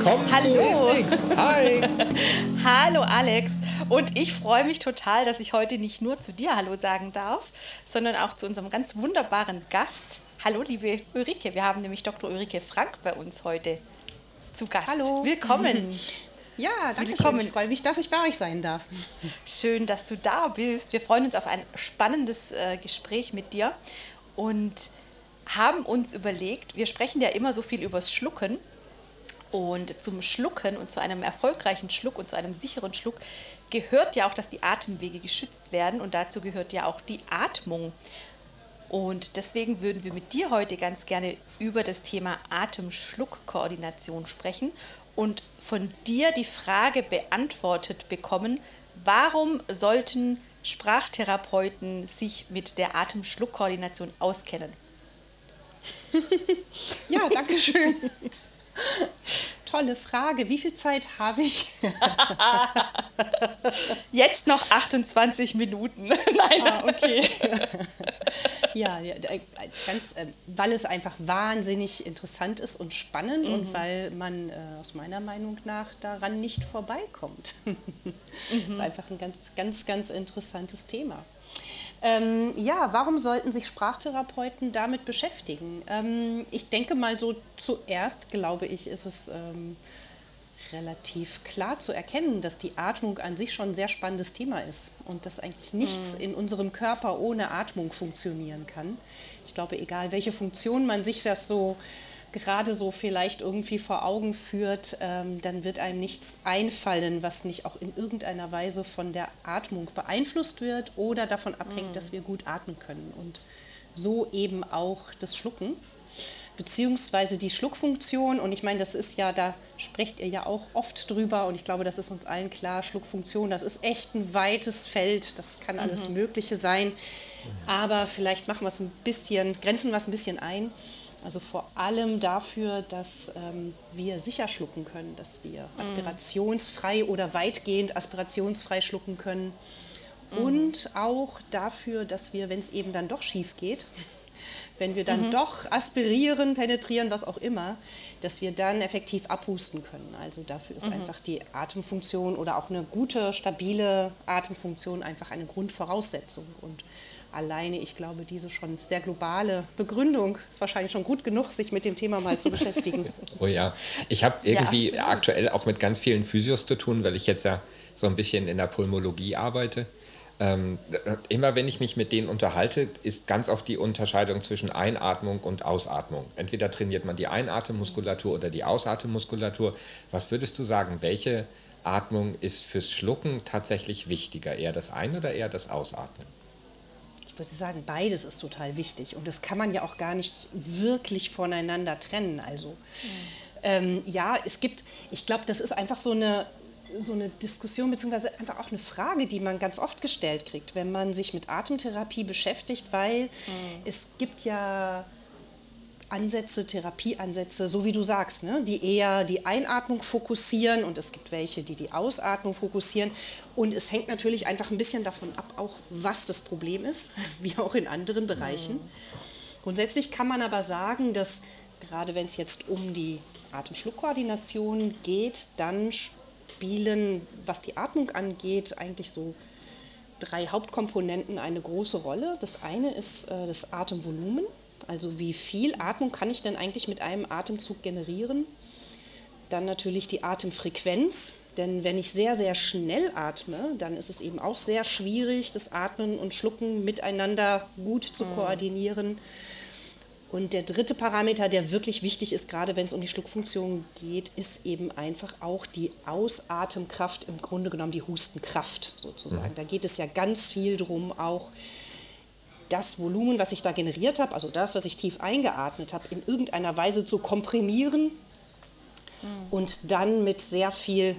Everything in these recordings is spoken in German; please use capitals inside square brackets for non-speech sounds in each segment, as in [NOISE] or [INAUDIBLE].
Willkommen Hallo. zu SX. Hi. [LAUGHS] Hallo Alex und ich freue mich total, dass ich heute nicht nur zu dir Hallo sagen darf, sondern auch zu unserem ganz wunderbaren Gast. Hallo liebe Ulrike, wir haben nämlich Dr. Ulrike Frank bei uns heute zu Gast. Hallo. Willkommen. [LAUGHS] Ja, danke Willkommen. Ich freue mich, dass ich bei euch sein darf. Schön, dass du da bist. Wir freuen uns auf ein spannendes äh, Gespräch mit dir und haben uns überlegt, wir sprechen ja immer so viel übers Schlucken und zum Schlucken und zu einem erfolgreichen Schluck und zu einem sicheren Schluck gehört ja auch, dass die Atemwege geschützt werden und dazu gehört ja auch die Atmung. Und deswegen würden wir mit dir heute ganz gerne über das Thema Atem-Schluck-Koordination sprechen und von dir die Frage beantwortet bekommen, warum sollten Sprachtherapeuten sich mit der Atem-Schluck-Koordination auskennen? [LAUGHS] Ja, danke schön. Tolle Frage. Wie viel Zeit habe ich? [LAUGHS] Jetzt noch 28 Minuten. [LAUGHS] Nein. Ah, okay. [LAUGHS] ja, ja, äh, ganz, äh, weil es einfach wahnsinnig interessant ist und spannend Mhm. und weil man äh, aus meiner Meinung nach daran nicht vorbeikommt. Das ist einfach ein ganz, ganz, ganz interessantes Thema. Ähm, ja, warum sollten sich Sprachtherapeuten damit beschäftigen? Ähm, ich denke mal so zuerst, glaube ich, ist es ähm, relativ klar zu erkennen, dass die Atmung an sich schon ein sehr spannendes Thema ist und dass eigentlich nichts in unserem Körper ohne Atmung funktionieren kann. Ich glaube, egal welche Funktion man sich das so gerade so vielleicht irgendwie vor Augen führt, ähm, dann wird einem nichts einfallen, was nicht auch in irgendeiner Weise von der Atmung beeinflusst wird oder davon abhängt, dass wir gut atmen können. Und so eben auch das Schlucken beziehungsweise die Schluckfunktion. Und ich meine, das ist ja, da sprecht ihr ja auch oft drüber und ich glaube, das ist uns allen klar. Schluckfunktion, das ist echt ein weites Feld, das kann alles Mögliche sein. Aber vielleicht machen wir es ein bisschen, grenzen wir es ein bisschen ein. Also vor allem dafür, dass ähm, wir sicher schlucken können, dass wir aspirationsfrei oder weitgehend aspirationsfrei schlucken können. Und auch dafür, dass wir, wenn es eben dann doch schief geht, [LAUGHS] wenn wir dann doch aspirieren, penetrieren, was auch immer, dass wir dann effektiv abhusten können. Also dafür ist einfach die Atemfunktion oder auch eine gute, stabile Atemfunktion einfach eine Grundvoraussetzung. Und alleine, ich glaube, diese schon sehr globale Begründung ist wahrscheinlich schon gut genug, sich mit dem Thema mal zu beschäftigen. [LAUGHS] Oh ja, ich habe irgendwie absolut. aktuell auch mit ganz vielen Physios zu tun, weil ich jetzt ja so ein bisschen in der Pulmologie arbeite. Ähm, immer wenn ich mich mit denen unterhalte, ist ganz oft die Unterscheidung zwischen Einatmung und Ausatmung. Entweder trainiert man die Einatemmuskulatur oder die Ausatemmuskulatur. Was würdest du sagen, welche Atmung ist fürs Schlucken tatsächlich wichtiger? Eher das Ein- oder eher das Ausatmen? Ich würde sagen, beides ist total wichtig und das kann man ja auch gar nicht wirklich voneinander trennen. Also ähm, ja, es gibt, ich glaube, das ist einfach so eine, so eine Diskussion beziehungsweise einfach auch eine Frage, die man ganz oft gestellt kriegt, wenn man sich mit Atemtherapie beschäftigt, weil es gibt ja Ansätze, Therapieansätze, so wie du sagst, ne, die eher die Einatmung fokussieren und es gibt welche, die die Ausatmung fokussieren. Und es hängt natürlich einfach ein bisschen davon ab, auch was das Problem ist, [LAUGHS] wie auch in anderen Bereichen. Grundsätzlich kann man aber sagen, dass gerade wenn es jetzt um die Atemschluckkoordination geht, dann spielen, was die Atmung angeht, eigentlich so drei Hauptkomponenten eine große Rolle. Das eine ist äh, das Atemvolumen, also wie viel Atmung kann ich denn eigentlich mit einem Atemzug generieren. Dann natürlich die Atemfrequenz, denn wenn ich sehr, sehr schnell atme, dann ist es eben auch sehr schwierig, das Atmen und Schlucken miteinander gut zu koordinieren. Und der dritte Parameter, der wirklich wichtig ist, gerade wenn es um die Schluckfunktion geht, ist eben einfach auch die Ausatemkraft, im Grunde genommen die Hustenkraft sozusagen. Da geht es ja ganz viel drum, auch das Volumen, was ich da generiert habe, also das, was ich tief eingeatmet habe, in irgendeiner Weise zu komprimieren und dann mit sehr viel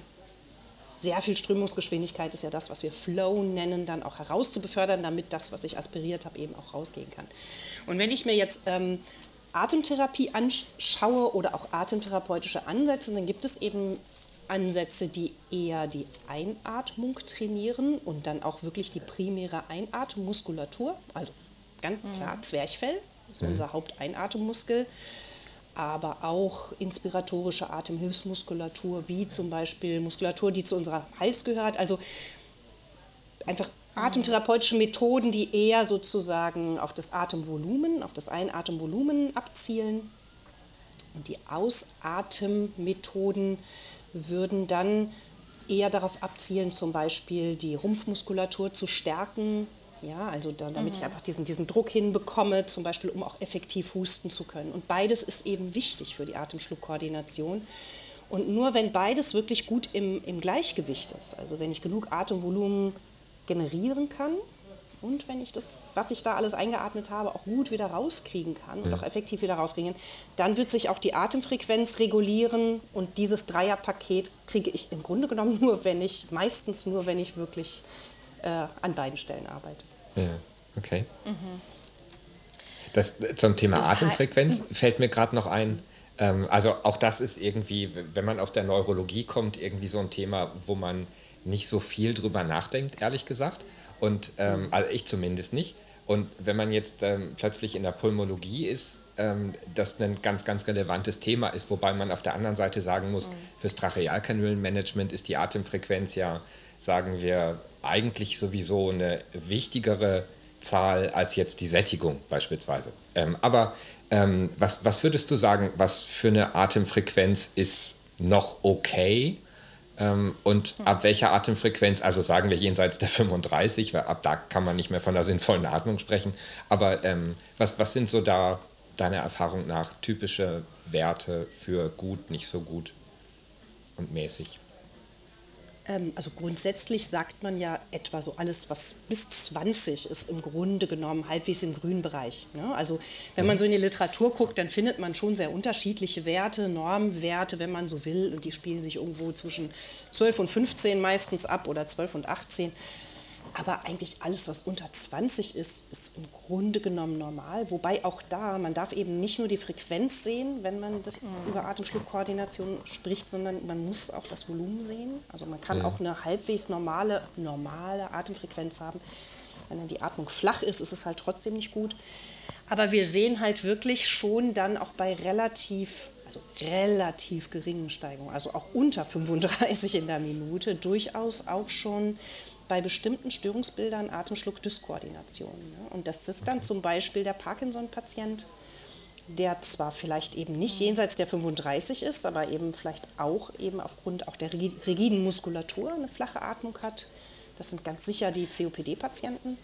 sehr viel Strömungsgeschwindigkeit ist ja das, was wir Flow nennen, dann auch herauszubefördern, damit das, was ich aspiriert habe, eben auch rausgehen kann. Und wenn ich mir jetzt ähm, Atemtherapie anschaue oder auch atemtherapeutische Ansätze, dann gibt es eben Ansätze, die eher die Einatmung trainieren und dann auch wirklich die primäre Einatemmuskulatur, also ganz klar Zwerchfell, ist unser Haupteinatemmuskel. aber auch inspiratorische Atemhilfsmuskulatur, wie zum Beispiel Muskulatur, die zu unserer Hals gehört. Also einfach atemtherapeutische Methoden, die eher sozusagen auf das Atemvolumen, auf das Einatemvolumen abzielen. Und die Ausatemmethoden würden dann eher darauf abzielen, zum Beispiel die Rumpfmuskulatur zu stärken, ja, also da, damit mhm. ich einfach diesen, diesen Druck hinbekomme, zum Beispiel, um auch effektiv husten zu können. Und beides ist eben wichtig für die Atemschluckkoordination. Und nur wenn beides wirklich gut im, im Gleichgewicht ist, also wenn ich genug Atemvolumen generieren kann und wenn ich das, was ich da alles eingeatmet habe, auch gut wieder rauskriegen kann ja. und auch effektiv wieder rauskriegen kann, dann wird sich auch die Atemfrequenz regulieren und dieses Dreierpaket kriege ich im Grunde genommen nur, wenn ich, meistens nur, wenn ich wirklich äh, an beiden Stellen arbeite. Ja, okay. Mhm. Das, zum Thema das Atemfrequenz fällt mir gerade noch ein. Ähm, also auch das ist irgendwie, wenn man aus der Neurologie kommt, irgendwie so ein Thema, wo man nicht so viel drüber nachdenkt, ehrlich gesagt. Und ähm, also ich zumindest nicht. Und wenn man jetzt ähm, plötzlich in der Pulmologie ist, ähm, das ein ganz, ganz relevantes Thema ist, wobei man auf der anderen Seite sagen muss, mhm. fürs Trachealkanülenmanagement ist die Atemfrequenz ja, sagen wir, eigentlich sowieso eine wichtigere Zahl als jetzt die Sättigung beispielsweise. Ähm, aber ähm, was, was würdest du sagen, was für eine Atemfrequenz ist noch okay? Ähm, und ab welcher Atemfrequenz, also sagen wir jenseits der 35, weil ab da kann man nicht mehr von einer sinnvollen Atmung sprechen, aber ähm, was, was sind so da deiner Erfahrung nach typische Werte für gut, nicht so gut und mäßig? Ähm, also grundsätzlich sagt man ja etwa so alles, was bis 20 ist, im Grunde genommen halbwegs im grünen Bereich. Ne? Also wenn man mhm. so in die Literatur guckt, dann findet man schon sehr unterschiedliche Werte, Normwerte, wenn man so will. Und die spielen sich irgendwo zwischen 12 und 15 meistens ab oder 12 und 18. Aber eigentlich alles, was unter 20 ist, ist im Grunde genommen normal. Wobei auch da, man darf eben nicht nur die Frequenz sehen, wenn man das mhm. über Atemschluckkoordination spricht, sondern man muss auch das Volumen sehen. Also man kann mhm. auch eine halbwegs normale, normale Atemfrequenz haben. Wenn dann die Atmung flach ist, ist es halt trotzdem nicht gut. Aber wir sehen halt wirklich schon dann auch bei relativ also relativ geringen Steigungen, also auch unter 35 in der Minute, durchaus auch schon bei bestimmten Störungsbildern Atemschluck-Dyskoordination. Ne? Und das ist dann zum Beispiel der Parkinson-Patient, der zwar vielleicht eben nicht jenseits der 35 ist, aber eben vielleicht auch eben aufgrund auch der rigiden Muskulatur eine flache Atmung hat. Das sind ganz sicher die COPD-Patienten,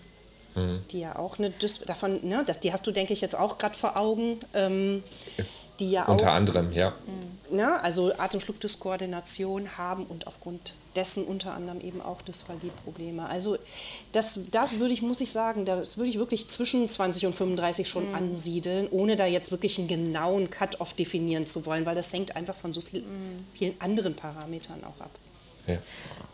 mhm. die ja auch eine Dys davon, ne, das, die hast du, denke ich, jetzt auch gerade vor Augen. Ähm, die ja Unter auch, anderem, ja. Ne, also Atemschluckdyskoordination haben und aufgrund dessen unter anderem eben auch Dysphagie-Probleme. Also das, da würde ich, muss ich sagen, das würde ich wirklich zwischen 20 und 35 schon mhm. ansiedeln, ohne da jetzt wirklich einen genauen Cut-off definieren zu wollen, weil das hängt einfach von so viel, mhm. vielen anderen Parametern auch ab. Ja.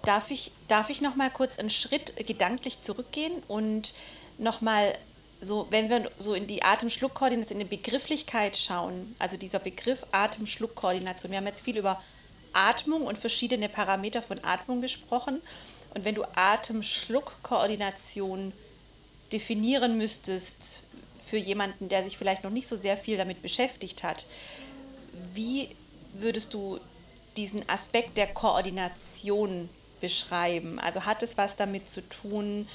Darf ich, darf ich noch mal kurz einen Schritt gedanklich zurückgehen und noch mal so, wenn wir so in die Atemschluckkoordination, in die Begrifflichkeit schauen, also dieser Begriff Atemschluckkoordination, wir haben jetzt viel über Atmung und verschiedene Parameter von Atmung gesprochen. Und wenn du Atemschluckkoordination definieren müsstest für jemanden, der sich vielleicht noch nicht so sehr viel damit beschäftigt hat, wie würdest du diesen Aspekt der Koordination beschreiben? Also hat es was damit zu tun,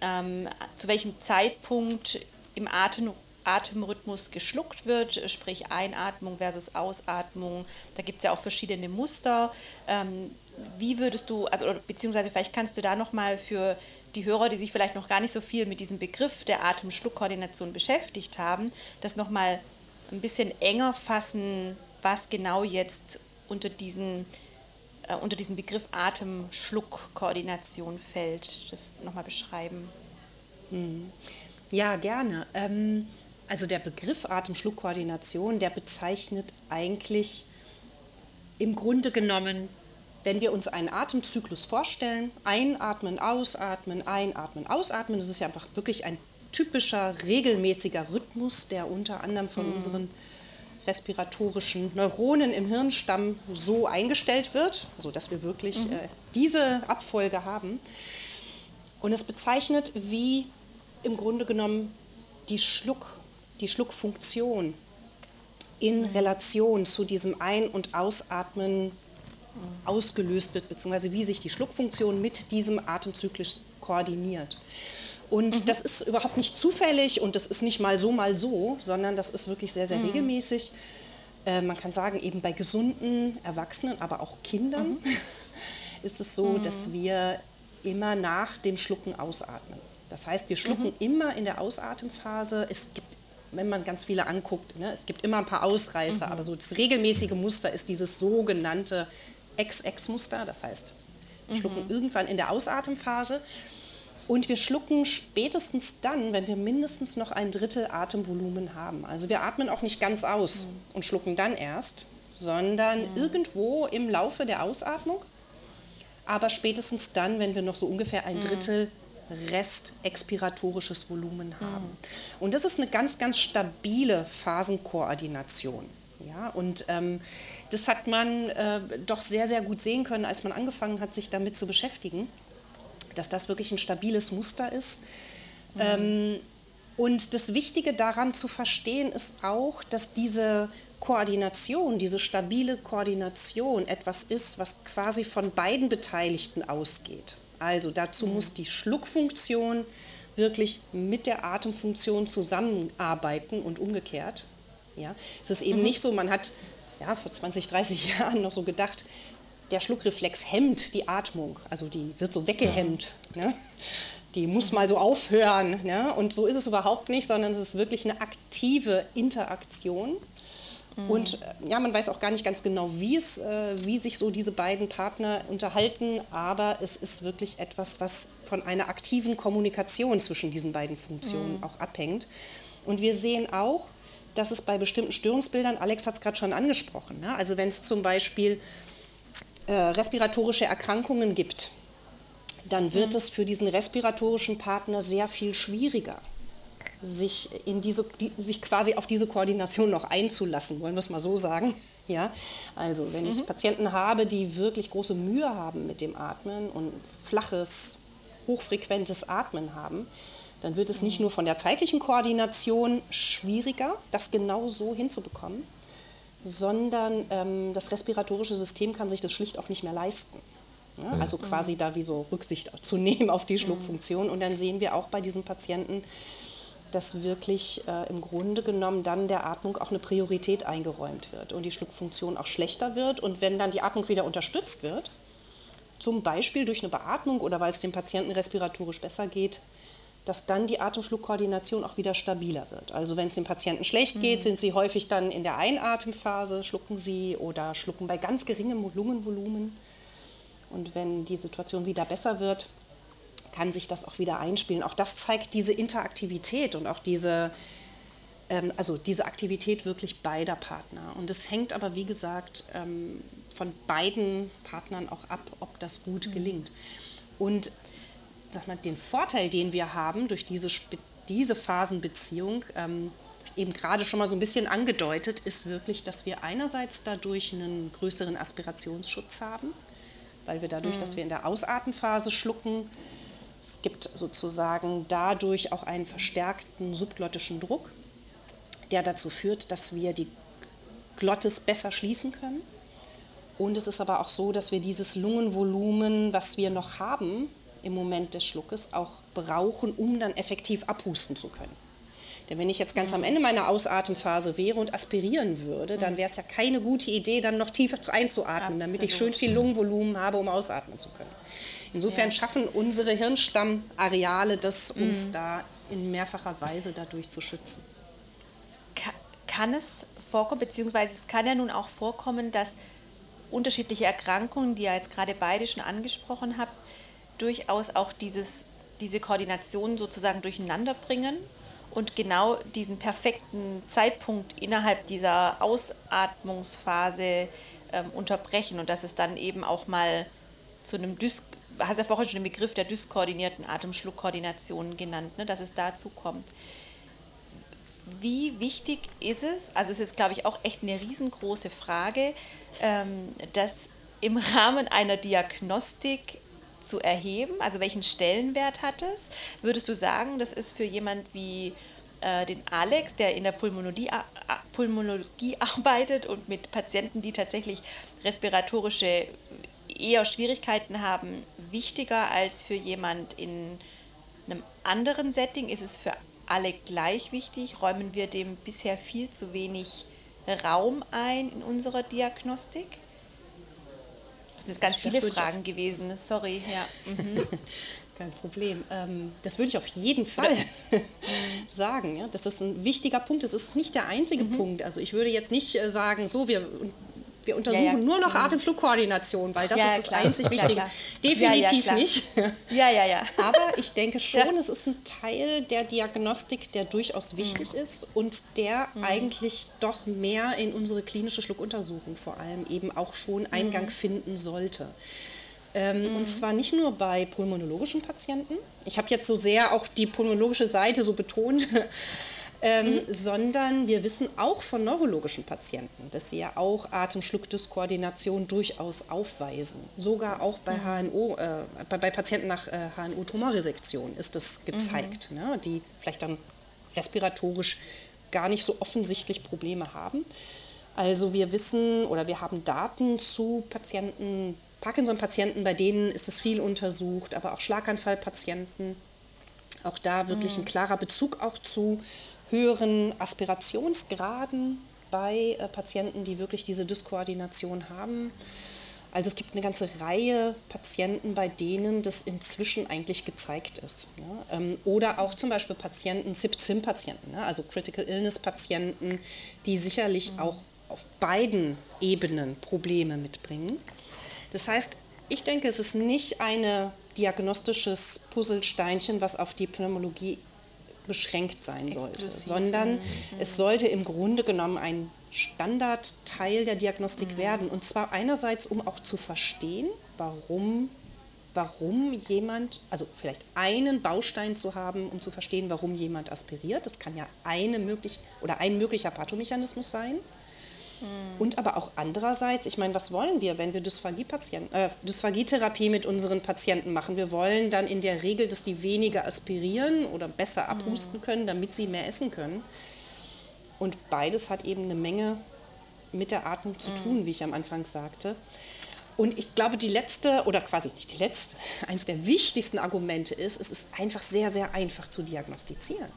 ähm, zu welchem Zeitpunkt im Atem, Atemrhythmus geschluckt wird, sprich Einatmung versus Ausatmung. Da gibt es ja auch verschiedene Muster. Ähm, wie würdest du, also beziehungsweise vielleicht kannst du da nochmal für die Hörer, die sich vielleicht noch gar nicht so viel mit diesem Begriff der Atemschluckkoordination beschäftigt haben, das nochmal ein bisschen enger fassen, was genau jetzt unter diesen äh, unter diesen Begriff Atemschluckkoordination fällt. Das nochmal beschreiben. Hm. Ja, gerne. Ähm, also der Begriff Atemschluckkoordination, der bezeichnet eigentlich im Grunde genommen, wenn wir uns einen Atemzyklus vorstellen, einatmen, ausatmen, einatmen, ausatmen, das ist ja einfach wirklich ein typischer, regelmäßiger Rhythmus, der unter anderem von mhm. unseren respiratorischen Neuronen im Hirnstamm so eingestellt wird, sodass wir wirklich mhm. äh, diese Abfolge haben. Und es bezeichnet, wie im Grunde genommen die Schluck die Schluckfunktion in Relation zu diesem Ein- und Ausatmen ausgelöst wird, beziehungsweise wie sich die Schluckfunktion mit diesem Atemzyklus koordiniert. Und mhm. das ist überhaupt nicht zufällig und das ist nicht mal so, mal so, sondern das ist wirklich sehr, sehr mhm. regelmäßig. Äh, man kann sagen, eben bei gesunden Erwachsenen, aber auch Kindern mhm. [LAUGHS] ist es so, dass mhm. wir immer nach dem Schlucken ausatmen. Das heißt, wir schlucken mhm. immer in der Ausatemphase. Es gibt wenn man ganz viele anguckt, ne, es gibt immer ein paar Ausreißer, mhm. aber so das regelmäßige Muster ist dieses sogenannte XX-Muster, das heißt, wir schlucken mhm. irgendwann in der Ausatemphase und wir schlucken spätestens dann, wenn wir mindestens noch ein Drittel Atemvolumen haben. Also wir atmen auch nicht ganz aus mhm. und schlucken dann erst, sondern mhm. irgendwo im Laufe der Ausatmung, aber spätestens dann, wenn wir noch so ungefähr ein mhm. Drittel Rest expiratorisches Volumen haben. Mhm. Und das ist eine ganz, ganz stabile Phasenkoordination. Ja, und ähm, das hat man äh, doch sehr, sehr gut sehen können, als man angefangen hat, sich damit zu beschäftigen dass das wirklich ein stabiles Muster ist. Mhm. Ähm, und das Wichtige daran zu verstehen ist auch, dass diese Koordination, diese stabile Koordination etwas ist, was quasi von beiden Beteiligten ausgeht. Also dazu mhm. muss die Schluckfunktion wirklich mit der Atemfunktion zusammenarbeiten und umgekehrt. Ja, es ist eben mhm. nicht so, man hat ja, vor 20, 30 [LAUGHS] Jahren noch so gedacht, der Schluckreflex hemmt die Atmung, also die wird so weggehemmt. Ne? Die muss mal so aufhören. Ne? Und so ist es überhaupt nicht, sondern es ist wirklich eine aktive Interaktion. Mhm. Und äh, ja, man weiß auch gar nicht ganz genau, wie, es, äh, wie sich so diese beiden Partner unterhalten, aber es ist wirklich etwas, was von einer aktiven Kommunikation zwischen diesen beiden Funktionen mhm. auch abhängt. Und wir sehen auch, dass es bei bestimmten Störungsbildern, Alex hat es gerade schon angesprochen, ne? also wenn es zum Beispiel äh, respiratorische Erkrankungen gibt, dann wird mhm. es für diesen respiratorischen Partner sehr viel schwieriger, sich, in diese, die, sich quasi auf diese Koordination noch einzulassen, wollen wir es mal so sagen. [LAUGHS] Ja, also wenn ich mhm. Patienten habe, die wirklich große Mühe haben mit dem Atmen und flaches, hochfrequentes Atmen haben, dann wird es nicht mhm. nur von der zeitlichen Koordination schwieriger, das genau so hinzubekommen, sondern ähm, das respiratorische System kann sich das schlicht auch nicht mehr leisten. Ja, also mhm. quasi da wie so Rücksicht zu [LAUGHS] nehmen auf die Schluckfunktion. Und dann sehen wir auch bei diesen Patienten, dass wirklich äh, im Grunde genommen dann der Atmung auch eine Priorität eingeräumt wird und die Schluckfunktion auch schlechter wird. Und wenn dann die Atmung wieder unterstützt wird, zum Beispiel durch eine Beatmung oder weil es dem Patienten respiratorisch besser geht, dass dann die Atemschluckkoordination auch wieder stabiler wird. Also wenn es dem Patienten schlecht geht, mhm. sind sie häufig dann in der Einatemphase, schlucken sie oder schlucken bei ganz geringem Lungenvolumen. Und wenn die Situation wieder besser wird, kann sich das auch wieder einspielen. Auch das zeigt diese Interaktivität und auch diese, ähm, also diese Aktivität wirklich beider Partner. Und es hängt aber, wie gesagt, ähm, von beiden Partnern auch ab, ob das gut mhm. gelingt. Und sag mal, den Vorteil, den wir haben durch diese, diese Phasenbeziehung, ähm, eben gerade schon mal so ein bisschen angedeutet, ist wirklich, dass wir einerseits dadurch einen größeren Aspirationsschutz haben, weil wir dadurch, mhm. dass wir in der Ausatemphase schlucken, es gibt sozusagen dadurch auch einen verstärkten subglottischen Druck, der dazu führt, dass wir die Glottis besser schließen können. Und es ist aber auch so, dass wir dieses Lungenvolumen, was wir noch haben, im Moment des Schluckes auch brauchen, um dann effektiv abhusten zu können. Denn wenn ich jetzt ganz am Ende meiner Ausatemphase wäre und aspirieren würde, dann wäre es ja keine gute Idee, dann noch tiefer einzuatmen, Absolut. damit ich schön viel Lungenvolumen habe, um ausatmen zu können. Insofern ja. schaffen unsere Hirnstammareale das, uns mhm. da in mehrfacher Weise dadurch zu schützen. Kann es vorkommen, beziehungsweise es kann ja nun auch vorkommen, dass unterschiedliche Erkrankungen, die ihr jetzt gerade beide schon angesprochen habt, durchaus auch dieses, diese Koordination sozusagen durcheinander bringen und genau diesen perfekten Zeitpunkt innerhalb dieser Ausatmungsphase ähm, unterbrechen und dass es dann eben auch mal zu einem Dys hast ja vorhin schon den Begriff der dyskoordinierten Atemschluckkoordination genannt, ne, dass es dazu kommt. Wie wichtig ist es, also es ist glaube ich auch echt eine riesengroße Frage, ähm, dass im Rahmen einer Diagnostik zu erheben? Also welchen Stellenwert hat es? Würdest du sagen, das ist für jemand wie äh, den Alex, der in der Pulmonologie, Pulmonologie [LAUGHS] arbeitet und mit Patienten, die tatsächlich respiratorische eher Schwierigkeiten haben, wichtiger als für jemand in einem anderen Setting? Ist es für alle gleich wichtig? Räumen wir dem bisher viel zu wenig Raum ein in unserer Diagnostik? Das sind ganz viele Fragen gewesen, sorry. Ja. [LAUGHS] Mhm. Kein Problem. Ähm, das würde ich auf jeden Fall [LAUGHS] sagen. Ja? Das ist ein wichtiger Punkt. Das ist nicht der einzige mhm. Punkt. Also ich würde jetzt nicht äh, sagen, so, wir wir untersuchen ja, ja. nur noch Atemflugkoordination, weil das ja, ist das klar. einzig Wichtige. Definitiv nicht. Ja, ja, ja. [LAUGHS] Aber ich denke schon, es ist ein Teil der Diagnostik, der durchaus wichtig mhm. ist und der mhm. eigentlich doch mehr in unsere klinische Schluckuntersuchung vor allem eben auch schon Eingang mhm. finden sollte. Ähm, mhm. Und zwar nicht nur bei pulmonologischen Patienten. Ich habe jetzt so sehr auch die pulmonologische Seite so betont ähm, mhm. sondern wir wissen auch von neurologischen Patienten, dass sie ja auch Atemschluckdyskoordination durchaus aufweisen. Sogar auch bei HNO, äh, bei, bei, Patienten nach äh, HNO-Tumorresektion ist das gezeigt, mhm. ne, die vielleicht dann respiratorisch gar nicht so offensichtlich Probleme haben. Also wir wissen oder wir haben Daten zu Patienten, Parkinson-Patienten, bei denen ist es viel untersucht, aber auch Schlaganfallpatienten. Auch da wirklich mhm. ein klarer Bezug auch zu höheren Aspirationsgraden bei äh, Patienten, die wirklich diese Dyskoordination haben. Also es gibt eine ganze Reihe Patienten, bei denen das inzwischen eigentlich gezeigt ist. Ja? Ähm, oder auch zum Beispiel Patienten, CIP-CIM-Patienten, ne? also Critical Illness-Patienten, die sicherlich mhm. auch auf beiden Ebenen Probleme mitbringen. Das heißt, ich denke, es ist nicht ein diagnostisches Puzzlesteinchen, was auf die Pneumologie beschränkt sein sollte, sondern mhm. es sollte im Grunde genommen ein Standardteil der Diagnostik mhm. werden. Und zwar einerseits, um auch zu verstehen, warum, warum jemand, also vielleicht einen Baustein zu haben, um zu verstehen, warum jemand aspiriert. Das kann ja eine möglich, oder ein möglicher Pathomechanismus sein. Und aber auch andererseits, ich meine, was wollen wir, wenn wir Dysphagie äh, Dysphagietherapie mit unseren Patienten machen? Wir wollen dann in der Regel, dass die weniger aspirieren oder besser abhusten mhm. können, damit sie mehr essen können. Und beides hat eben eine Menge mit der Atmung zu tun, mhm. wie ich am Anfang sagte. Und ich glaube, die letzte, oder quasi nicht die letzte, [LAUGHS] eines der wichtigsten Argumente ist, es ist einfach sehr, sehr einfach zu diagnostizieren.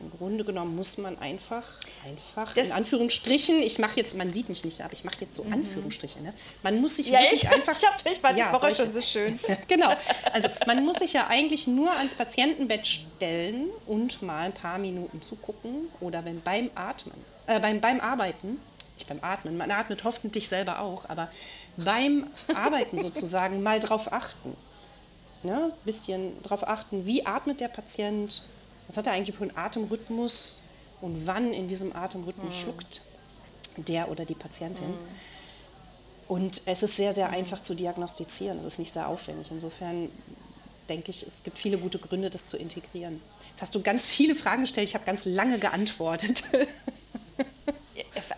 Im Grunde genommen muss man einfach, einfach das in Anführungsstrichen, ich mache jetzt, man sieht mich nicht, aber ich mache jetzt so mhm. Anführungsstriche. Ne? Man muss sich ja, wirklich ich, einfach. [LAUGHS] Ich, hab, ich fand ja, das Woche schon so schön. [LAUGHS] genau. Also man muss sich ja eigentlich nur ans Patientenbett stellen und mal ein paar Minuten zugucken oder wenn beim Atmen, äh, beim, beim Arbeiten, nicht beim Atmen, man atmet hoffentlich selber auch, aber beim Arbeiten sozusagen mal drauf achten. Ne? Bisschen drauf achten, wie atmet der Patient, was hat er eigentlich für einen Atemrhythmus und wann in diesem Atemrhythmus mhm. schluckt der oder die Patientin. Mhm. Und es ist sehr, sehr einfach zu diagnostizieren. Es ist nicht sehr aufwendig. Insofern denke ich, es gibt viele gute Gründe, das zu integrieren. Jetzt hast du ganz viele Fragen gestellt. Ich habe ganz lange geantwortet.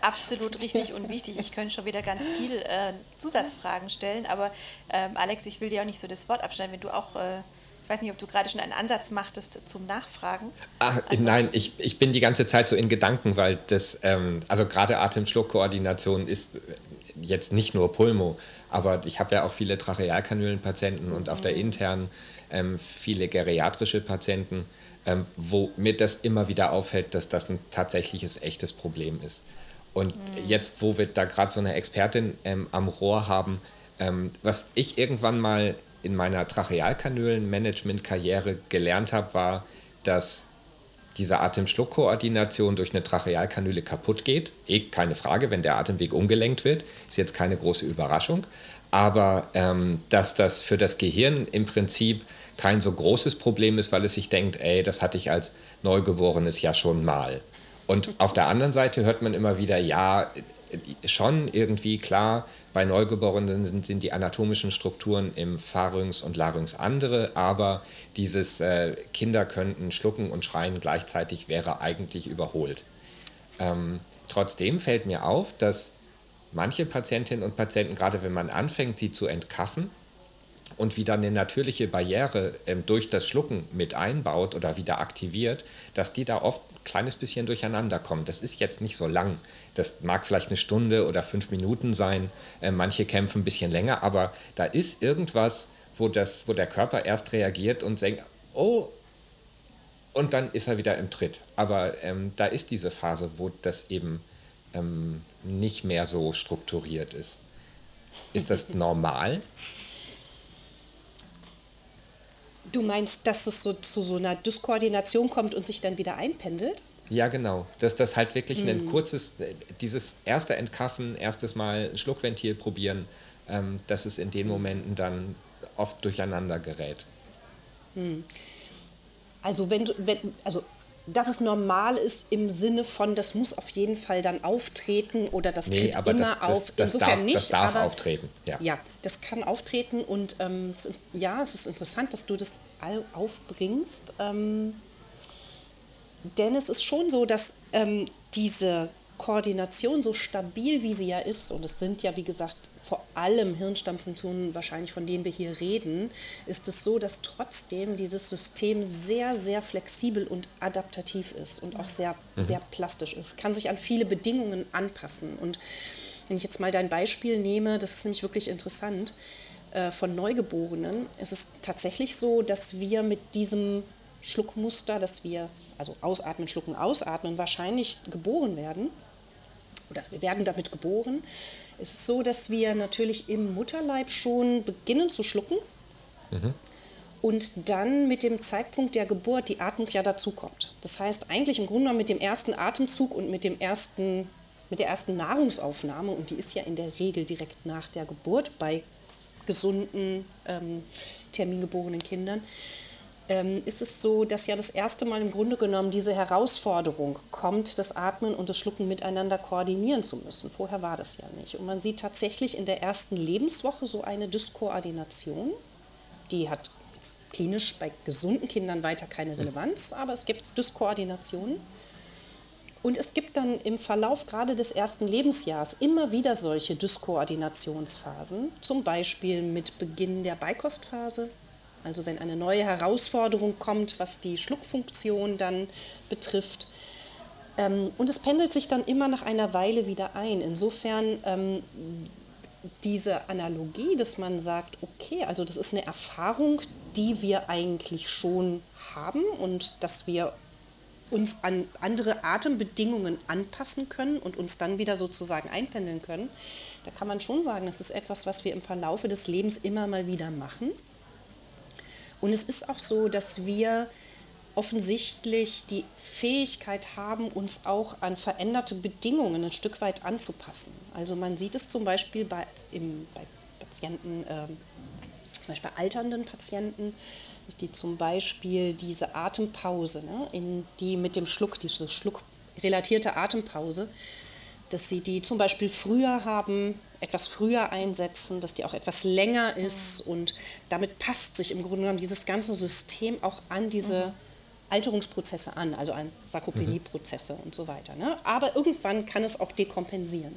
Absolut richtig und wichtig. Ich könnte schon wieder ganz viele äh, Zusatzfragen stellen, aber ähm, Alex, ich will dir auch nicht so das Wort abschneiden, wenn du auch äh, ich weiß nicht, ob du gerade schon einen Ansatz machtest zum Nachfragen. Ach, nein, ich, ich bin die ganze Zeit so in Gedanken, weil das, ähm, also gerade Atemschluckkoordination ist jetzt nicht nur Pulmo, aber ich habe ja auch viele Trachealkanülenpatienten und auf der mhm. internen ähm, viele geriatrische Patienten, ähm, wo mir das immer wieder auffällt, dass das ein tatsächliches, echtes Problem ist. Und mhm. jetzt, wo wir da gerade so eine Expertin ähm, am Rohr haben, ähm, was ich irgendwann mal in meiner Trachealkanülen-Management-Karriere gelernt habe, war, dass diese Atemschluckkoordination durch eine Trachealkanüle kaputt geht. Eh, keine Frage, wenn der Atemweg umgelenkt wird, ist jetzt keine große Überraschung. Aber ähm, dass das für das Gehirn im Prinzip kein so großes Problem ist, weil es sich denkt, ey, das hatte ich als Neugeborenes ja schon mal. Und auf der anderen Seite hört man immer wieder, ja, schon irgendwie klar, bei Neugeborenen sind, sind die anatomischen Strukturen im Pharynx und Larynx andere, aber dieses äh, Kinder könnten schlucken und schreien gleichzeitig wäre eigentlich überholt. Ähm, trotzdem fällt mir auf, dass manche Patientinnen und Patienten, gerade wenn man anfängt, sie zu entkaffen und wieder eine natürliche Barriere ähm, durch das Schlucken mit einbaut oder wieder aktiviert, dass die da oft kleines bisschen durcheinander kommt. Das ist jetzt nicht so lang. Das mag vielleicht eine Stunde oder fünf Minuten sein. Äh, manche kämpfen ein bisschen länger, aber da ist irgendwas, wo, das, wo der Körper erst reagiert und denkt, oh, und dann ist er wieder im Tritt. Aber ähm, da ist diese Phase, wo das eben ähm, nicht mehr so strukturiert ist. Ist das [LAUGHS] normal? Du meinst, dass es so zu so einer Dyskoordination kommt und sich dann wieder einpendelt? Ja, genau. Dass das halt wirklich ein hm. kurzes, dieses erste Entkaffen, erstes Mal ein Schluckventil probieren, ähm, dass es in den Momenten dann oft durcheinander gerät. Hm. Also wenn wenn, also dass es normal ist im Sinne von, das muss auf jeden Fall dann auftreten oder das nee, tritt immer das, das, auf. Das Insofern darf, nicht. Das darf aber, auftreten. Ja. ja, das kann auftreten und ähm, ja, es ist interessant, dass du das aufbringst. Ähm, denn es ist schon so, dass ähm, diese Koordination so stabil wie sie ja ist, und es sind ja wie gesagt vor allem Hirnstammfunktionen wahrscheinlich, von denen wir hier reden, ist es so, dass trotzdem dieses System sehr, sehr flexibel und adaptativ ist und auch sehr, mhm. sehr plastisch ist. Kann sich an viele Bedingungen anpassen. Und wenn ich jetzt mal dein Beispiel nehme, das ist nämlich wirklich interessant, äh, von Neugeborenen, ist es tatsächlich so, dass wir mit diesem Schluckmuster, dass wir, also ausatmen, schlucken, ausatmen, wahrscheinlich geboren werden oder wir werden damit geboren, ist so, dass wir natürlich im Mutterleib schon beginnen zu schlucken mhm. und dann mit dem Zeitpunkt der Geburt die Atmung ja dazukommt. Das heißt, eigentlich im Grunde genommen mit dem ersten Atemzug und mit, dem ersten, mit der ersten Nahrungsaufnahme, und die ist ja in der Regel direkt nach der Geburt bei gesunden, ähm, termingeborenen Kindern, ähm, ist es so, dass ja das erste Mal im Grunde genommen diese Herausforderung kommt, das Atmen und das Schlucken miteinander koordinieren zu müssen. Vorher war das ja nicht. Und man sieht tatsächlich in der ersten Lebenswoche so eine Dyskoordination. Die hat klinisch bei gesunden Kindern weiter keine Relevanz, aber es gibt Dyskoordinationen. Und es gibt dann im Verlauf gerade des ersten Lebensjahres immer wieder solche Dyskoordinationsphasen, zum Beispiel mit Beginn der Beikostphase, also wenn eine neue Herausforderung kommt, was die Schluckfunktion dann betrifft. Ähm, und es pendelt sich dann immer nach einer Weile wieder ein. Insofern ähm, diese Analogie, dass man sagt, okay, also das ist eine Erfahrung, die wir eigentlich schon haben und dass wir uns an andere Atembedingungen anpassen können und uns dann wieder sozusagen einpendeln können, da kann man schon sagen, das ist etwas, was wir im Verlaufe des Lebens immer mal wieder machen. Und es ist auch so, dass wir offensichtlich die Fähigkeit haben, uns auch an veränderte Bedingungen ein Stück weit anzupassen. Also man sieht es zum Beispiel bei, im, bei Patienten, äh, zum Beispiel bei alternden Patienten, dass die zum Beispiel diese Atempause, ne, in die mit dem Schluck, diese schluckrelatierte Atempause, dass sie die zum Beispiel früher haben, etwas früher einsetzen, dass die auch etwas länger ist mhm. und damit passt sich im Grunde genommen dieses ganze System auch an diese mhm. Alterungsprozesse an, also an Sarkopenie-Prozesse mhm. und so weiter. Ne? Aber irgendwann kann es auch dekompensieren.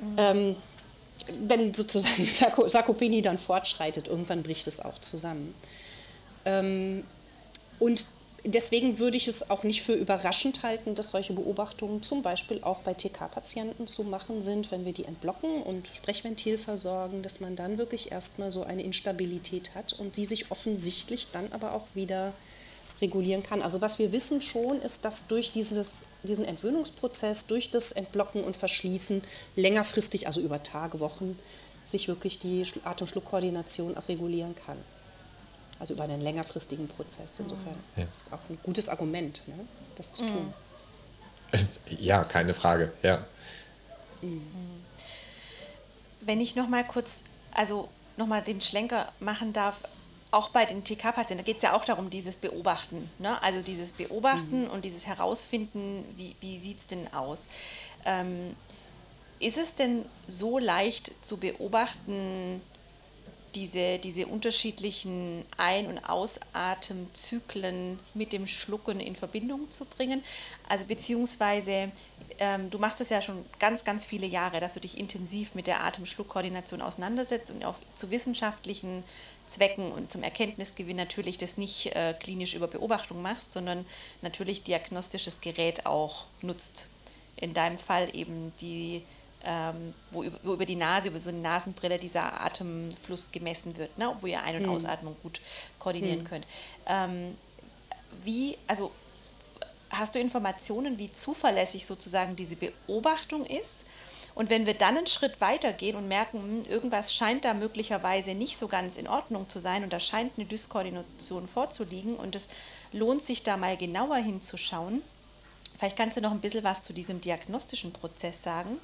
Mhm. Ähm, wenn sozusagen die Sarkopenie dann fortschreitet, irgendwann bricht es auch zusammen. Ähm, und deswegen würde ich es auch nicht für überraschend halten, dass solche Beobachtungen zum Beispiel auch bei TK-Patienten zu machen sind, wenn wir die entblocken und Sprechventil versorgen, dass man dann wirklich erstmal so eine Instabilität hat und die sich offensichtlich dann aber auch wieder regulieren kann. Also was wir wissen schon, ist, dass durch dieses, diesen Entwöhnungsprozess, durch das Entblocken und Verschließen längerfristig, also über Tage, Wochen, sich wirklich die Atemschluckkoordination auch regulieren kann. Also über einen längerfristigen Prozess. Insofern ja. ist das auch ein gutes Argument, ne, das zu tun. [LAUGHS] Ja, keine Frage, ja. Mhm. Wenn ich noch mal kurz, also noch mal den Schlenker machen darf, auch bei den TK-Patienten, da geht es ja auch darum, dieses Beobachten. Ne? Also dieses Beobachten mhm. und dieses Herausfinden, wie, wie sieht es denn aus. Ähm, ist es denn so leicht zu beobachten, diese, diese unterschiedlichen Ein- und Ausatemzyklen mit dem Schlucken in Verbindung zu bringen. Also beziehungsweise, ähm, du machst das ja schon ganz, ganz viele Jahre, dass du dich intensiv mit der Atem-Schluck-Koordination auseinandersetzt und auch zu wissenschaftlichen Zwecken und zum Erkenntnisgewinn natürlich das nicht äh, klinisch über Beobachtung machst, sondern natürlich diagnostisches Gerät auch nutzt. In deinem Fall eben die ähm, wo, über, wo, über, die Nase, über so eine Nasenbrille dieser Atemfluss gemessen wird, ne? wo ihr Ein- und mhm. Ausatmung gut koordinieren mhm. könnt. Ähm, wie, also hast du Informationen, wie zuverlässig sozusagen diese Beobachtung ist? Und wenn wir dann einen Schritt weiter gehen und merken, hm, irgendwas scheint da möglicherweise nicht so ganz in Ordnung zu sein und da scheint eine Dyskoordination vorzuliegen und es lohnt sich da mal genauer hinzuschauen, Vielleicht kannst du noch ein bisschen was zu diesem diagnostischen Prozess sagen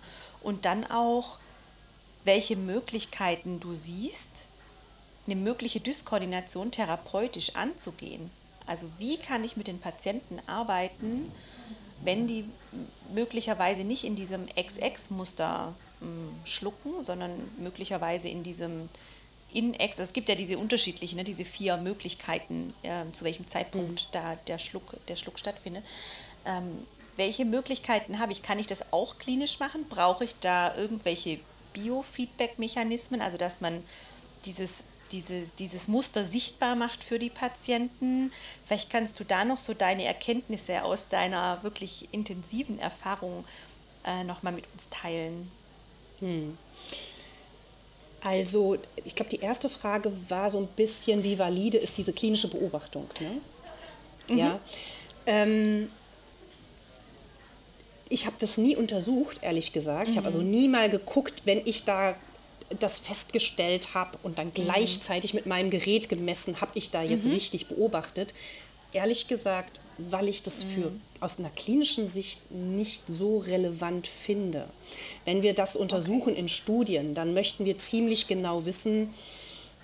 und dann auch, welche Möglichkeiten du siehst, eine mögliche Dyskoordination therapeutisch anzugehen. Also wie kann ich mit den Patienten arbeiten, wenn die möglicherweise nicht in diesem XX-Muster hm, schlucken, sondern möglicherweise in diesem In-Ex. Es gibt ja diese unterschiedlichen, ne, diese vier Möglichkeiten, äh, zu welchem Zeitpunkt mhm. da der Schluck, der Schluck stattfindet ähm, welche Möglichkeiten habe ich? Kann ich das auch klinisch machen? Brauche ich da irgendwelche Biofeedback-Mechanismen, also dass man dieses, dieses, dieses Muster sichtbar macht für die Patienten? Vielleicht kannst du da noch so deine Erkenntnisse aus deiner wirklich intensiven Erfahrung äh, nochmal mit uns teilen. Hm. Also, ich glaube, die erste Frage war so ein bisschen, wie valide ist diese klinische Beobachtung? Ne? Mhm. Ja. Ähm, ich habe das nie untersucht, ehrlich gesagt. Mhm. Ich habe also nie mal geguckt, wenn ich da das festgestellt habe und dann mhm. gleichzeitig mit meinem Gerät gemessen, habe ich da jetzt mhm. richtig beobachtet. Ehrlich gesagt, weil ich das für mhm. aus einer klinischen Sicht nicht so relevant finde. Wenn wir das untersuchen okay. in Studien, dann möchten wir ziemlich genau wissen,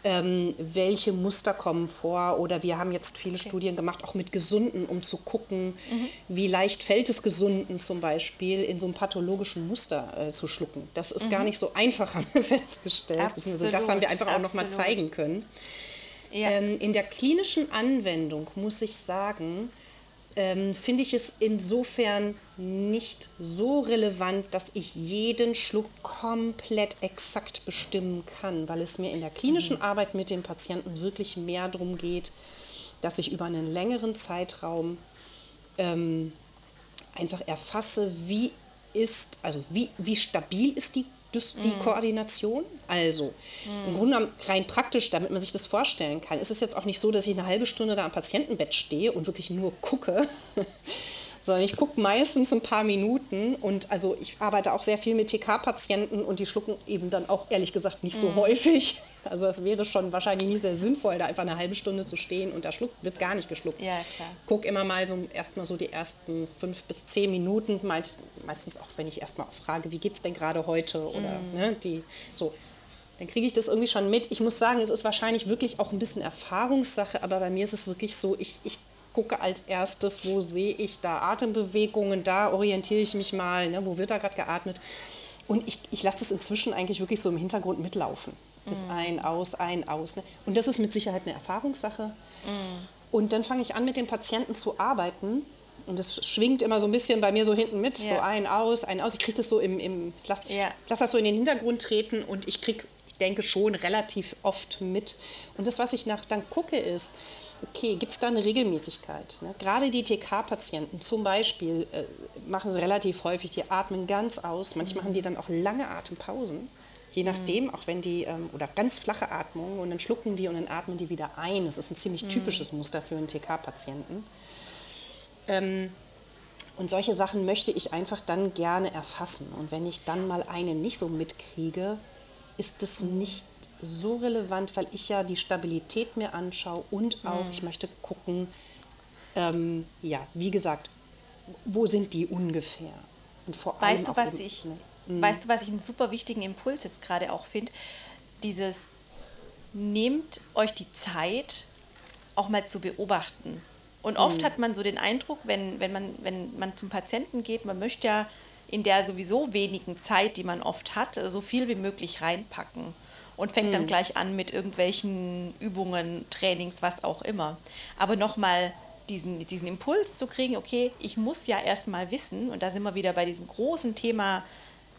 ähm, welche Muster kommen vor. Oder wir haben jetzt viele okay. Studien gemacht, auch mit Gesunden, um zu gucken, mhm. wie leicht fällt es Gesunden zum Beispiel in so einem pathologischen Muster äh, zu schlucken. Das ist mhm. gar nicht so einfach, haben [LAUGHS] wir festgestellt. Absolut, das haben wir einfach auch nochmal zeigen können. Ja. Ähm, in der klinischen Anwendung muss ich sagen, ähm, finde ich es insofern nicht so relevant, dass ich jeden Schluck komplett exakt bestimmen kann, weil es mir in der klinischen mhm. Arbeit mit dem Patienten wirklich mehr darum geht, dass ich über einen längeren Zeitraum ähm, einfach erfasse, wie ist, also wie, wie stabil ist die das, die mhm. Koordination. Also, mhm. im Grunde genommen rein praktisch, damit man sich das vorstellen kann, ist es jetzt auch nicht so, dass ich eine halbe Stunde da am Patientenbett stehe und wirklich nur gucke, [LAUGHS] sondern ich gucke meistens ein paar Minuten und also ich arbeite auch sehr viel mit TK-Patienten und die schlucken eben dann auch ehrlich gesagt nicht so mhm. häufig. Also es wäre schon wahrscheinlich nicht sehr sinnvoll, da einfach eine halbe Stunde zu stehen und da schluckt, wird gar nicht geschluckt. Ja, klar. Guck immer mal so erstmal so die ersten fünf bis zehn Minuten, meistens auch, wenn ich erstmal frage, wie geht es denn gerade heute oder mhm. ne, die so dann kriege ich das irgendwie schon mit. Ich muss sagen, es ist wahrscheinlich wirklich auch ein bisschen Erfahrungssache, aber bei mir ist es wirklich so, ich, ich gucke als erstes, wo sehe ich da Atembewegungen, da orientiere ich mich mal, ne, wo wird da gerade geatmet. Und ich, ich lasse das inzwischen eigentlich wirklich so im Hintergrund mitlaufen. Das mhm. ein, aus, ein, aus. Ne? Und das ist mit Sicherheit eine Erfahrungssache. Mhm. Und dann fange ich an, mit dem Patienten zu arbeiten. Und das schwingt immer so ein bisschen bei mir so hinten mit. Ja. So ein, aus, ein, aus. Ich kriege das so im, im lass, ja. lass das so in den Hintergrund treten und ich kriege, ich denke schon, relativ oft mit. Und das, was ich nach dann gucke, ist, okay, gibt es da eine Regelmäßigkeit? Ne? Gerade die TK-Patienten zum Beispiel äh, machen relativ häufig, die atmen ganz aus. Manchmal mhm. haben die dann auch lange Atempausen. Je nachdem, mhm. auch wenn die, ähm, oder ganz flache Atmung und dann schlucken die und dann atmen die wieder ein. Das ist ein ziemlich mhm. typisches Muster für einen TK-Patienten. Ähm, und solche Sachen möchte ich einfach dann gerne erfassen. Und wenn ich dann mal eine nicht so mitkriege, ist das mhm. nicht so relevant, weil ich ja die Stabilität mir anschaue und auch, ich möchte gucken, ähm, ja, wie gesagt, wo sind die ungefähr? Und vor allem weißt du, was ich, ne? Mhm. weißt du, was ich einen super wichtigen Impuls jetzt gerade auch finde? Dieses, nehmt euch die Zeit, auch mal zu beobachten. Und oft mhm. hat man so den Eindruck, wenn, wenn, man, wenn man zum Patienten geht, man möchte ja in der sowieso wenigen Zeit, die man oft hat, so viel wie möglich reinpacken. und fängt dann gleich an mit irgendwelchen Übungen, Trainings, was auch immer. Aber nochmal diesen, diesen Impuls zu kriegen, okay, ich muss ja erstmal wissen, und da sind wir wieder bei diesem großen Thema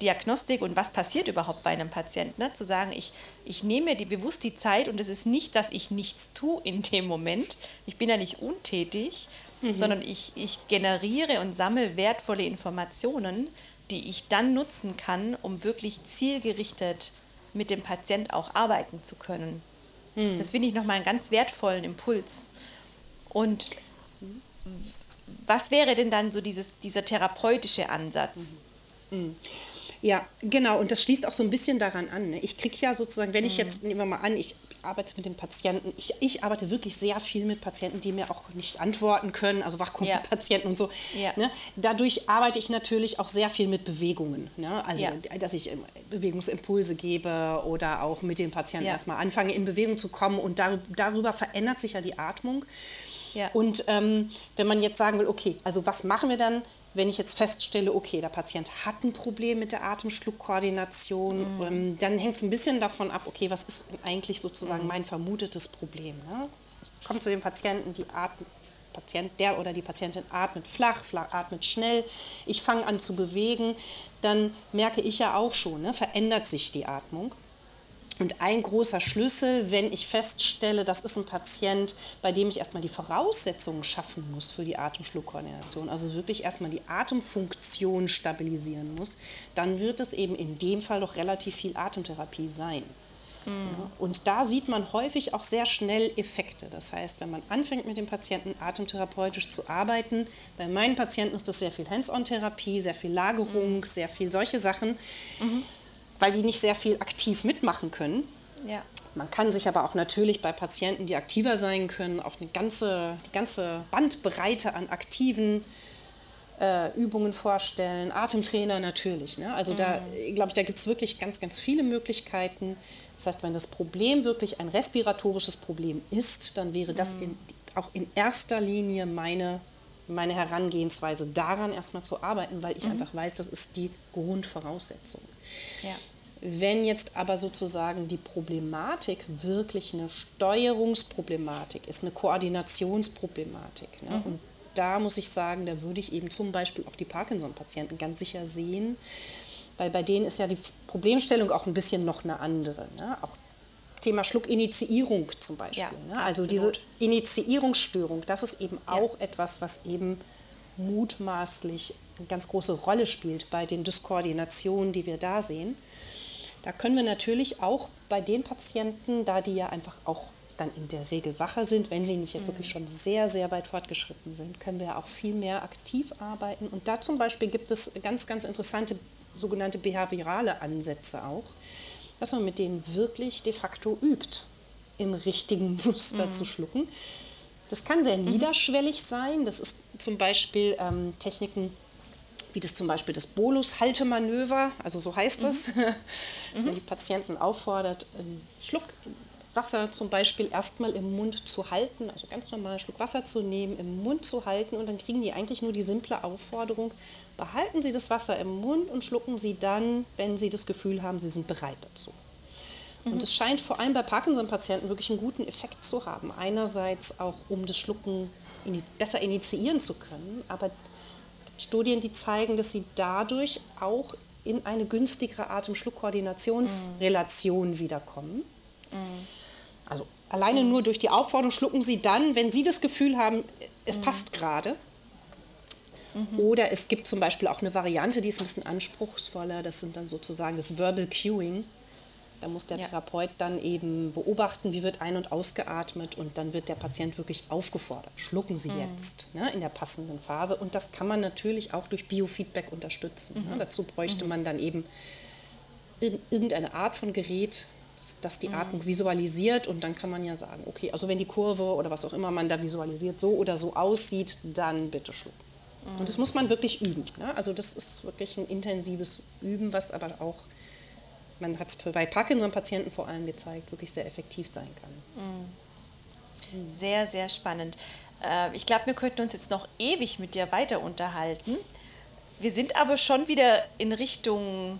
Diagnostik und was passiert überhaupt bei einem Patienten, ne? zu sagen, ich, ich nehme mir die, bewusst die Zeit und es ist nicht, dass ich nichts tue in dem Moment, ich bin ja nicht untätig, mhm. sondern ich, ich generiere und sammle wertvolle Informationen, die ich dann nutzen kann, um wirklich zielgerichtet mit dem Patient auch arbeiten zu können. Mhm. Das finde ich nochmal einen ganz wertvollen Impuls. Und was wäre denn dann so dieses, dieser therapeutische Ansatz? Mhm. Ja, genau. Und das schließt auch so ein bisschen daran an. Ne? Ich kriege ja sozusagen, wenn ich mhm. jetzt, nehmen wir mal an, ich arbeite mit den Patienten, ich, ich arbeite wirklich sehr viel mit Patienten, die mir auch nicht antworten können, also Wachkoma-Patienten ja. und so. Ja. Ne? Dadurch arbeite ich natürlich auch sehr viel mit Bewegungen. Ne? Also, ja. dass ich ähm, Bewegungsimpulse gebe oder auch mit den Patienten erstmal anfange, in Bewegung zu kommen und dar darüber verändert sich ja die Atmung. Und ähm, wenn man jetzt sagen will, okay, also was machen wir dann? Wenn ich jetzt feststelle, okay, der Patient hat ein Problem mit der Atemschluckkoordination, mhm. ähm, dann hängt es ein bisschen davon ab, okay, was ist eigentlich sozusagen mhm. mein vermutetes Problem. Ne? Ich komme zu dem Patienten, die atmet, Patient, der oder die Patientin atmet flach, flach atmet schnell, ich fange an zu bewegen, dann merke ich ja auch schon, ne, verändert sich die Atmung. Und ein großer Schlüssel, wenn ich feststelle, das ist ein Patient, bei dem ich erstmal die Voraussetzungen schaffen muss für die Atemschluckkoordination, also wirklich erstmal die Atemfunktion stabilisieren muss, dann wird es eben in dem Fall doch relativ viel Atemtherapie sein. Mhm. Und da sieht man häufig auch sehr schnell Effekte. Das heißt, wenn man anfängt mit dem Patienten atemtherapeutisch zu arbeiten, bei meinen Patienten ist das sehr viel Hands-on-Therapie, sehr viel Lagerung, mhm. sehr viel solche Sachen. Mhm weil die nicht sehr viel aktiv mitmachen können. Ja. Man kann sich aber auch natürlich bei Patienten, die aktiver sein können, auch eine ganze, die ganze Bandbreite an aktiven äh, Übungen vorstellen. Atemtrainer natürlich. Ne? Also mhm. da, glaube ich, da gibt es wirklich ganz, ganz viele Möglichkeiten. Das heißt, wenn das Problem wirklich ein respiratorisches Problem ist, dann wäre das mhm. in, auch in erster Linie meine, meine Herangehensweise daran erstmal zu arbeiten, weil ich mhm. einfach weiß, das ist die Grundvoraussetzung. Ja. Wenn jetzt aber sozusagen die Problematik wirklich eine Steuerungsproblematik ist, eine Koordinationsproblematik, ne? Mhm. und da muss ich sagen, da würde ich eben zum Beispiel auch die Parkinson-Patienten ganz sicher sehen, weil bei denen ist ja die Problemstellung auch ein bisschen noch eine andere. Ne? Auch Thema Schluckinitiierung zum Beispiel. Ja, ne? Also diese Initiierungsstörung, das ist eben ja. auch etwas, was eben mutmaßlich eine ganz große Rolle spielt bei den Dyskoordinationen, die wir da sehen. Da können wir natürlich auch bei den Patienten, da die ja einfach auch dann in der Regel wacher sind, wenn sie nicht mhm. wirklich schon sehr, sehr weit fortgeschritten sind, können wir auch viel mehr aktiv arbeiten. Und da zum Beispiel gibt es ganz, ganz interessante sogenannte behaviorale Ansätze auch, dass man mit denen wirklich de facto übt, im richtigen [LAUGHS] Muster mhm. zu schlucken. Das kann sehr mhm. niederschwellig sein. Das ist zum Beispiel ähm, Techniken, wie das zum Beispiel das Bolus-Haltemanöver, also so heißt das, mhm. [LAUGHS] dass man die Patienten auffordert, einen Schluck Wasser zum Beispiel erstmal im Mund zu halten, also ganz normal einen Schluck Wasser zu nehmen, im Mund zu halten und dann kriegen die eigentlich nur die simple Aufforderung, behalten Sie das Wasser im Mund und schlucken Sie dann, wenn Sie das Gefühl haben, Sie sind bereit dazu. Und mhm. es scheint vor allem bei Parkinson-Patienten wirklich einen guten Effekt zu haben. Einerseits auch, um das Schlucken besser initiieren zu können, aber Studien, die zeigen, dass sie dadurch auch in eine günstigere Atem-Schluck-Koordinationsrelation mhm. wiederkommen. Mhm. Also alleine nur durch die Aufforderung schlucken sie dann, wenn sie das Gefühl haben, es mhm. passt gerade. Mhm. Oder es gibt zum Beispiel auch eine Variante, die ist ein bisschen anspruchsvoller. Das sind dann sozusagen das Verbal Cueing. Da muss der ja. Therapeut dann eben beobachten, wie wird ein- und ausgeatmet und dann wird der Patient wirklich aufgefordert, schlucken Sie mhm. jetzt ne, in der passenden Phase. Und das kann man natürlich auch durch Biofeedback unterstützen. Ne. Mhm. Dazu bräuchte mhm. man dann eben irgendeine Art von Gerät, das, das die mhm. Atmung visualisiert und dann kann man ja sagen, okay, also wenn die Kurve oder was auch immer man da visualisiert so oder so aussieht, dann bitte schlucken. Und das mhm. muss man wirklich üben. Ne? Also das ist wirklich ein intensives Üben, was aber auch man hat es bei Parkinson-Patienten vor allem gezeigt, wirklich sehr effektiv sein kann. Mhm. Sehr, sehr spannend. Äh, ich glaube, wir könnten uns jetzt noch ewig mit dir weiter unterhalten. Wir sind aber schon wieder in Richtung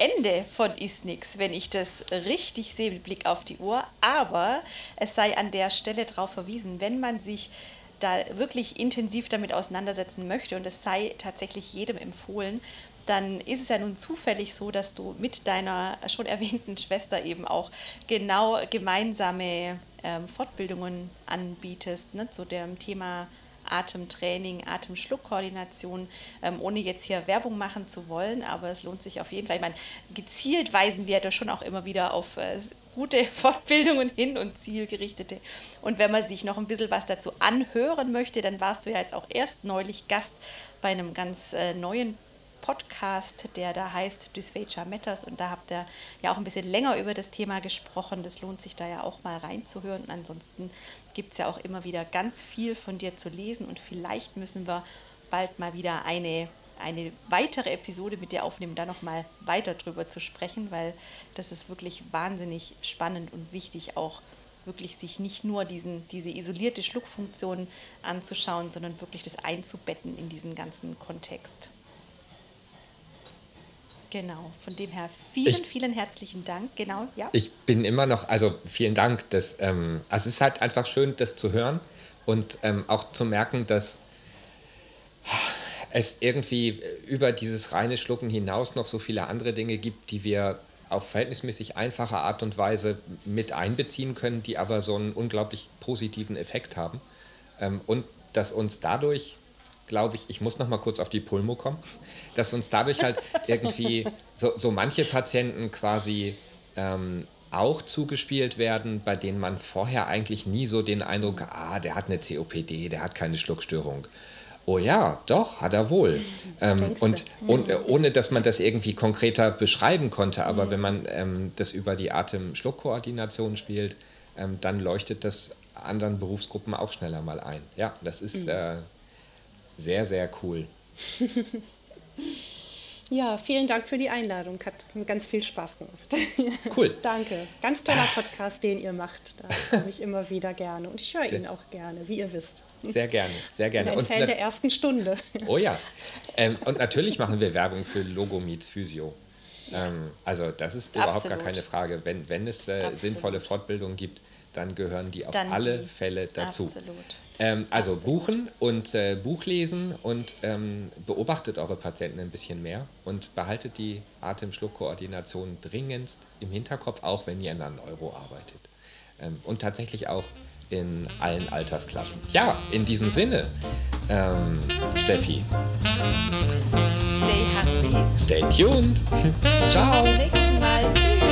Ende von Ist Nix, wenn ich das richtig sehe mit Blick auf die Uhr. Aber es sei an der Stelle darauf verwiesen, wenn man sich da wirklich intensiv damit auseinandersetzen möchte und es sei tatsächlich jedem empfohlen, dann ist es ja nun zufällig so, dass du mit deiner schon erwähnten Schwester eben auch genau gemeinsame ähm, Fortbildungen anbietest ne, zu dem Thema Atemtraining, Atemschluckkoordination, ähm, ohne jetzt hier Werbung machen zu wollen, aber es lohnt sich auf jeden Fall. Ich meine, gezielt weisen wir da schon auch immer wieder auf äh, gute [LAUGHS] Fortbildungen hin und zielgerichtete. Und wenn man sich noch ein bisschen was dazu anhören möchte, dann warst du ja jetzt auch erst neulich Gast bei einem ganz äh, neuen Podcast, der da heißt Dysphagia Matters und da habt ihr ja auch ein bisschen länger über das Thema gesprochen. Das lohnt sich da ja auch mal reinzuhören. Und ansonsten gibt es ja auch immer wieder ganz viel von dir zu lesen und vielleicht müssen wir bald mal wieder eine, eine weitere Episode mit dir aufnehmen, da nochmal weiter drüber zu sprechen, weil das ist wirklich wahnsinnig spannend und wichtig auch wirklich sich nicht nur diesen, diese isolierte Schluckfunktion anzuschauen, sondern wirklich das einzubetten in diesen ganzen Kontext. Genau, von dem her vielen, ich, vielen herzlichen Dank. Genau, ja. Ich bin immer noch, also vielen Dank. Das, ähm, also es ist halt einfach schön, das zu hören und ähm, auch zu merken, dass es irgendwie über dieses reine Schlucken hinaus noch so viele andere Dinge gibt, die wir auf verhältnismäßig einfache Art und Weise mit einbeziehen können, die aber so einen unglaublich positiven Effekt haben. Ähm, und dass uns dadurch glaube ich, ich muss noch mal kurz auf die Pulmo kommen, [LAUGHS] dass uns dadurch halt irgendwie so, so manche Patienten quasi ähm, auch zugespielt werden, bei denen man vorher eigentlich nie so den Eindruck, ah, der hat eine COPD, der hat keine Schluckstörung. Oh ja, doch, hat er wohl. [LAUGHS] Ähm, und, und äh, ohne dass man das irgendwie konkreter beschreiben konnte, aber mhm. wenn man ähm, das über die Atem-Schluck-Koordination spielt, ähm, dann leuchtet das anderen Berufsgruppen auch schneller mal ein. Ja, das ist, mhm. äh, sehr, sehr cool. [LAUGHS] Ja, vielen Dank für die Einladung. Hat ganz viel Spaß gemacht. [LAUGHS] Cool. Danke. Ganz toller Podcast, den ihr macht. Da komme ich immer wieder gerne. Und ich höre ihn auch gerne, wie ihr wisst. Sehr gerne, sehr gerne. Bin ein Fan der ersten Stunde. Oh ja. [LAUGHS] Ähm, und natürlich machen wir Werbung für Logo Meets Physio. Ähm, also das ist überhaupt Absolut. gar keine Frage. Wenn, wenn es äh, sinnvolle Fortbildungen gibt, dann gehören die auf dann alle die. Fälle dazu. Absolut. Ähm, also Absolut. buchen und äh, Buch lesen und ähm, beobachtet eure Patienten ein bisschen mehr und behaltet die Atemschluckkoordination dringendst im Hinterkopf, auch wenn ihr in einer Neuro arbeitet. Ähm, und tatsächlich auch in allen Altersklassen. Ja, in diesem Sinne, ähm, Steffi. Stay happy. Stay tuned. Ciao. Bis zum nächsten Mal. Tschüss.